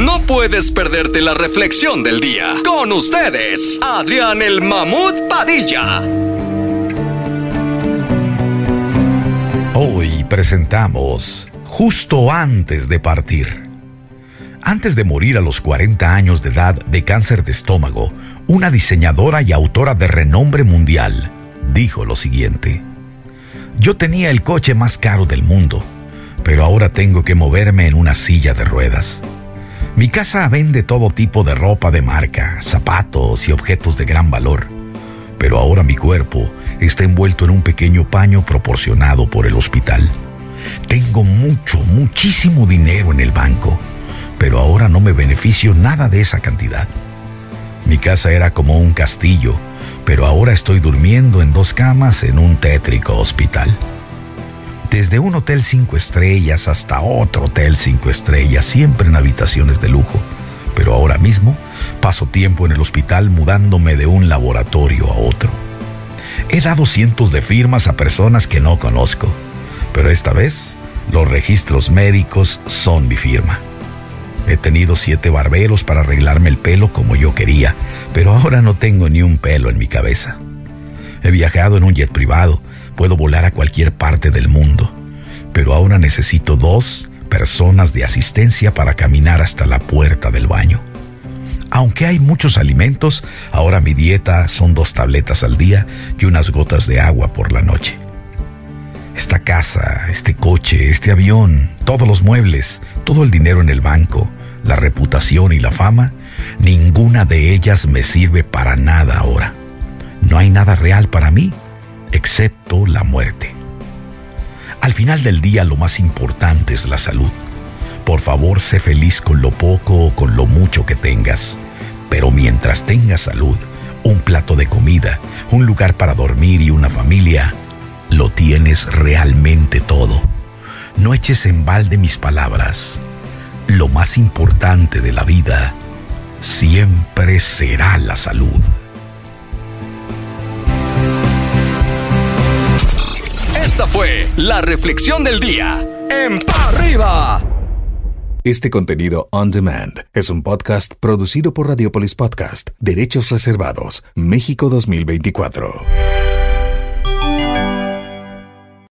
No puedes perderte la reflexión del día. Con ustedes, Adrián el Mamut Padilla. Hoy presentamos Justo antes de partir. Antes de morir a los 40 años de edad de cáncer de estómago, una diseñadora y autora de renombre mundial dijo lo siguiente. Yo tenía el coche más caro del mundo, pero ahora tengo que moverme en una silla de ruedas. Mi casa vende todo tipo de ropa de marca, zapatos y objetos de gran valor, pero ahora mi cuerpo está envuelto en un pequeño paño proporcionado por el hospital. Tengo mucho, muchísimo dinero en el banco, pero ahora no me beneficio nada de esa cantidad. Mi casa era como un castillo, pero ahora estoy durmiendo en dos camas en un tétrico hospital. Desde un hotel cinco estrellas hasta otro hotel cinco estrellas, siempre en habitaciones de lujo. Pero ahora mismo paso tiempo en el hospital mudándome de un laboratorio a otro. He dado cientos de firmas a personas que no conozco, pero esta vez los registros médicos son mi firma. He tenido siete barberos para arreglarme el pelo como yo quería, pero ahora no tengo ni un pelo en mi cabeza. He viajado en un jet privado, puedo volar a cualquier parte del mundo, pero ahora necesito dos personas de asistencia para caminar hasta la puerta del baño. Aunque hay muchos alimentos, ahora mi dieta son dos tabletas al día y unas gotas de agua por la noche. Esta casa, este coche, este avión, todos los muebles, todo el dinero en el banco, la reputación y la fama, ninguna de ellas me sirve para nada ahora. No hay nada real para mí, excepto la muerte. Al final del día lo más importante es la salud. Por favor, sé feliz con lo poco o con lo mucho que tengas. Pero mientras tengas salud, un plato de comida, un lugar para dormir y una familia, lo tienes realmente todo. No eches en balde mis palabras. Lo más importante de la vida siempre será la salud. La reflexión del día en Pa' Arriba. Este contenido on demand es un podcast producido por Radiopolis Podcast, Derechos Reservados, México 2024.